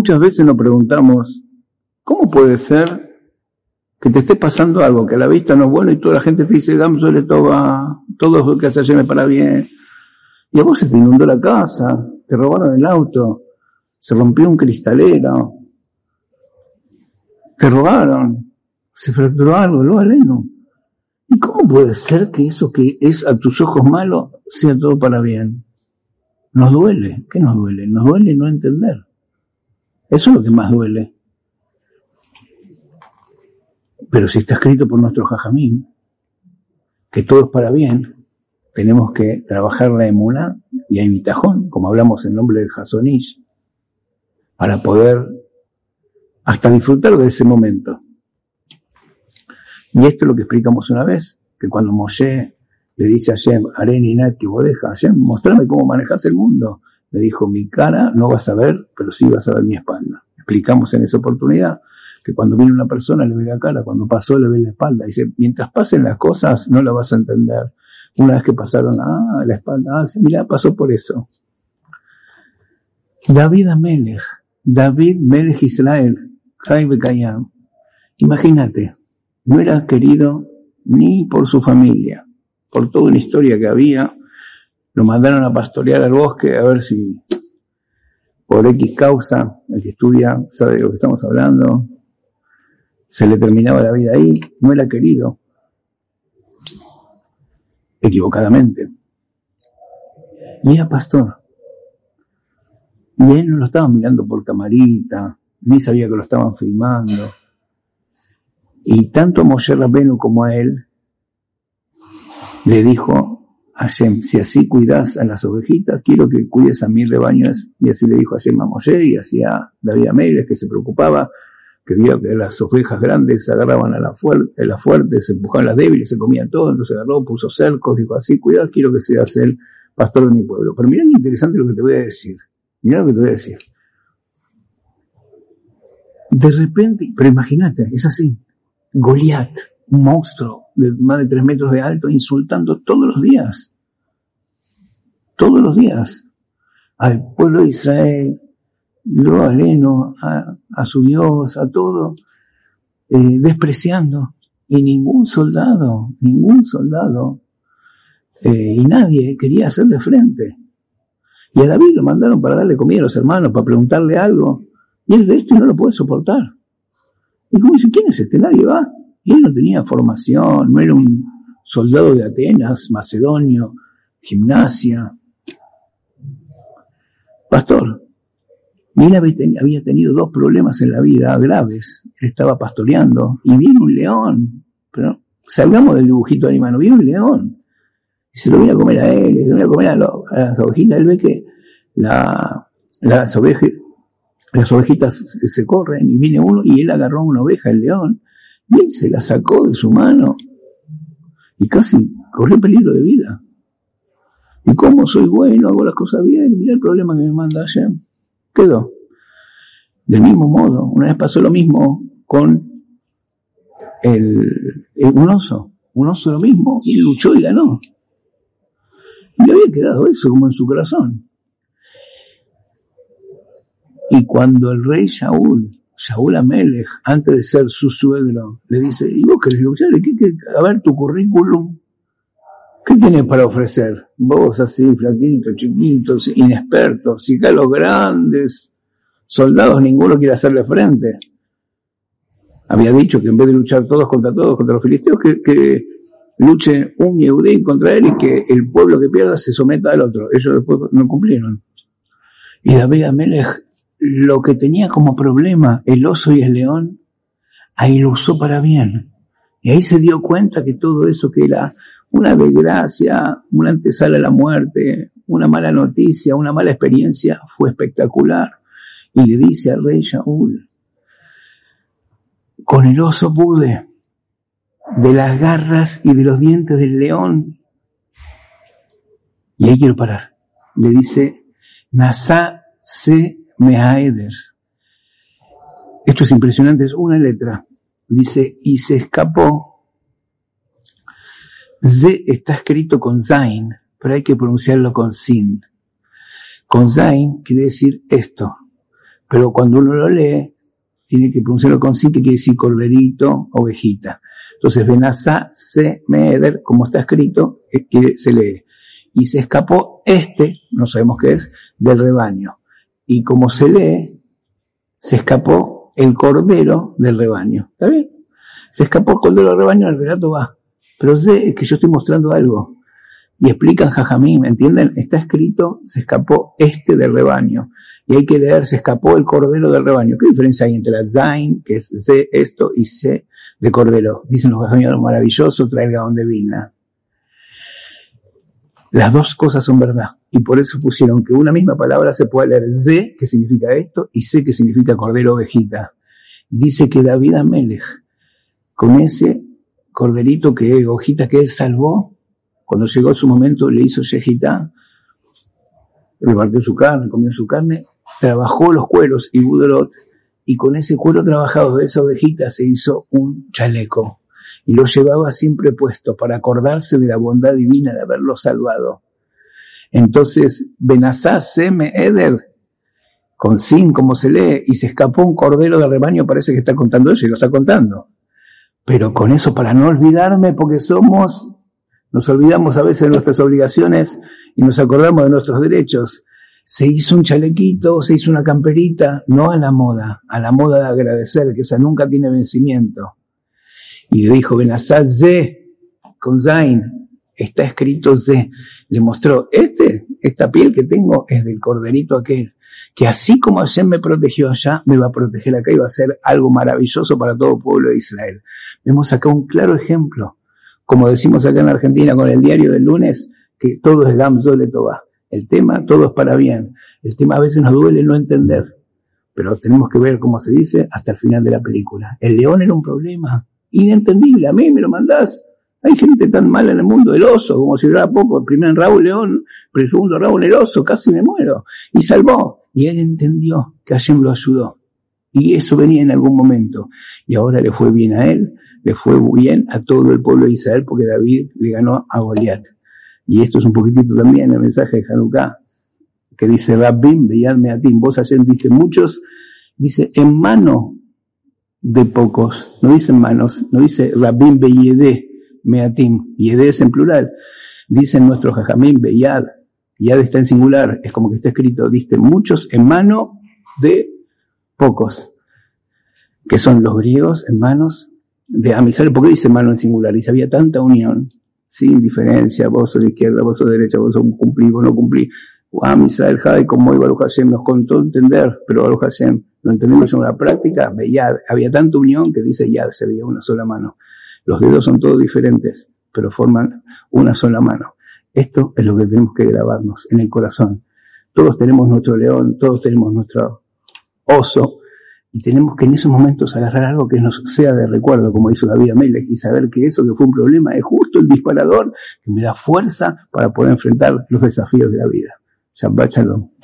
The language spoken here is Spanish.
Muchas veces nos preguntamos, ¿cómo puede ser que te esté pasando algo que la vista no es bueno y toda la gente te dice, le toba, todo lo que hace me para bien? Y a vos se te inundó la casa, te robaron el auto, se rompió un cristalero, te robaron, se fracturó algo, lo aleno. ¿Y cómo puede ser que eso que es a tus ojos malo sea todo para bien? Nos duele. ¿Qué nos duele? Nos duele no entender. Eso es lo que más duele. Pero si está escrito por nuestro jajamín, que todo es para bien, tenemos que trabajar la emuna y hay bitajón, como hablamos en nombre del Hasonish, para poder hasta disfrutar de ese momento. Y esto es lo que explicamos una vez, que cuando Moshe le dice a Hashem, Areni Nat que bodeja, Hashem, mostrame cómo manejas el mundo. Le dijo, mi cara no vas a ver, pero sí vas a ver mi espalda. Explicamos en esa oportunidad que cuando viene una persona le ve la cara, cuando pasó le ve la espalda. Dice, mientras pasen las cosas no la vas a entender. Una vez que pasaron, ah, la espalda, ah, mira, pasó por eso. David Amelech, David Melech Israel, Jaime Kayam. Imagínate, no era querido ni por su familia, por toda una historia que había. Lo mandaron a pastorear al bosque a ver si por X causa, el que estudia sabe de lo que estamos hablando, se le terminaba la vida ahí, no era querido, equivocadamente. Y era pastor. Y él no lo estaba mirando por camarita, ni sabía que lo estaban filmando. Y tanto a Moshe Rabenu como a él le dijo a Hashem, si así cuidas a las ovejitas, quiero que cuides a mis rebaños. Y así le dijo Hashem a Moshe y así a David Ameires, que se preocupaba, que vio que las ovejas grandes agarraban a las fuertes, la fuerte, se empujaban las débiles, se comían todo, entonces agarró, puso cercos, dijo así, cuidado, quiero que seas el pastor de mi pueblo. Pero mira qué interesante lo que te voy a decir. Mira lo que te voy a decir. De repente, pero imagínate, es así. Goliat, un monstruo de más de tres metros de alto, insultando todos los días, todos los días, al pueblo de Israel, lo aleno a, su Dios, a todo, eh, despreciando. Y ningún soldado, ningún soldado, eh, y nadie quería hacerle frente. Y a David lo mandaron para darle comida a los hermanos, para preguntarle algo. Y él de esto no lo puede soportar. Y como dice, ¿quién es este? Nadie va. Y él no tenía formación, no era un soldado de Atenas, macedonio, gimnasia. Pastor. Él había tenido dos problemas en la vida graves. Él estaba pastoreando y viene un león. Pero salgamos del dibujito animal, viene un león. Y se lo viene a comer a él, se lo viene a comer a, las ovejitas. Él ve que la, las ovejas las ovejitas se corren y viene uno y él agarró una oveja, el león, y él se la sacó de su mano y casi corrió peligro de vida. Y como soy bueno, hago las cosas bien, mira el problema que me manda ayer. Quedó. Del mismo modo, una vez pasó lo mismo con el, un oso. Un oso lo mismo, y luchó y ganó. Y le había quedado eso como en su corazón. Y cuando el rey Shaul, Shaul Amelech, antes de ser su suegro, le dice, ¿y vos querés luchar? ¿Qué, qué, a ver tu currículum. ¿Qué tienes para ofrecer? Vos así, flaquito, chiquito, inexperto. Si acá los grandes soldados ninguno quiere hacerle frente. Había dicho que en vez de luchar todos contra todos, contra los filisteos, que, que luche un Yehudí contra él y que el pueblo que pierda se someta al otro. Ellos después no cumplieron. Y David Amelech lo que tenía como problema el oso y el león, ahí lo usó para bien. Y ahí se dio cuenta que todo eso que era una desgracia, una antesala a la muerte, una mala noticia, una mala experiencia, fue espectacular. Y le dice al rey Shaul, con el oso pude, de las garras y de los dientes del león. Y ahí quiero parar. Le dice, Nasa se Mehaeder. Esto es impresionante, es una letra. Dice, y se escapó. Z está escrito con Zain, pero hay que pronunciarlo con sin. Con zain quiere decir esto, pero cuando uno lo lee, tiene que pronunciarlo con sin, que quiere decir corderito, ovejita. Entonces, Benazá se meder, como está escrito, se lee. Y se escapó este, no sabemos qué es, del rebaño. Y como se lee, se escapó el cordero del rebaño. ¿Está bien? Se escapó el cordero del rebaño, el relato va. Pero sé que yo estoy mostrando algo. Y explican Jajamín, ¿entienden? Está escrito, se escapó este del rebaño. Y hay que leer, se escapó el cordero del rebaño. ¿Qué diferencia hay entre la Zain, que es C esto, y C de cordero? Dicen los Jajamín, maravilloso, trae el de vina. Las dos cosas son verdad. Y por eso pusieron que una misma palabra se puede leer Z, que significa esto, y C, que significa cordero ovejita. Dice que David Amelech, con ese corderito que, hojita que él salvó, cuando llegó su momento le hizo Shejitá, repartió su carne, comió su carne, trabajó los cueros y Budrot, y con ese cuero trabajado de esa ovejita se hizo un chaleco. Y lo llevaba siempre puesto para acordarse de la bondad divina de haberlo salvado. Entonces, Benazá Seme Eder, con sin como se lee, y se escapó un cordero del rebaño, parece que está contando eso y lo está contando. Pero con eso, para no olvidarme, porque somos nos olvidamos a veces de nuestras obligaciones y nos acordamos de nuestros derechos. Se hizo un chalequito, se hizo una camperita, no a la moda, a la moda de agradecer, que esa nunca tiene vencimiento. Y dijo, Benazá Z, con Zain, está escrito Z. Le mostró, este, esta piel que tengo es del corderito aquel, que así como ayer me protegió allá, me va a proteger acá y va a ser algo maravilloso para todo el pueblo de Israel. Vemos acá un claro ejemplo como decimos acá en Argentina con el diario del lunes, que todo es Gamzole Toba. El tema, todo es para bien. El tema a veces nos duele no entender, pero tenemos que ver cómo se dice hasta el final de la película. El león era un problema inentendible. A mí me lo mandás. Hay gente tan mala en el mundo, el oso, como si era poco, el primer Raúl León, el segundo Raúl el oso, casi me muero. Y salvó. Y él entendió que alguien lo ayudó. Y eso venía en algún momento. Y ahora le fue bien a él, le fue bien a todo el pueblo de Israel porque David le ganó a Goliat. Y esto es un poquitito también el mensaje de Hanukkah, que dice Rabbim, a ti vos ayer dice muchos, dice en mano de pocos, no dice manos, no dice Rabbim Beyede Meatim, Yede es en plural, dicen nuestros Jajamim Beyad, Yad. Está en singular, es como que está escrito, dice muchos en mano de pocos, que son los griegos en manos de Amisrael, ¿por qué dice mano en singular? Dice, había tanta unión, sin diferencia, vos sos de izquierda, vos sos de derecha, vos sos cumplí, vos no cumplí. Amisrael Jai, como iba Baruch Hashem, nos contó entender, pero Baruch Hashem lo entendemos en la práctica, veía, había tanta unión que dice ya se veía una sola mano. Los dedos son todos diferentes, pero forman una sola mano. Esto es lo que tenemos que grabarnos en el corazón. Todos tenemos nuestro león, todos tenemos nuestro oso, y tenemos que en esos momentos agarrar algo que nos sea de recuerdo, como hizo David Amelech, y saber que eso que fue un problema es justo el disparador que me da fuerza para poder enfrentar los desafíos de la vida. Shabbat.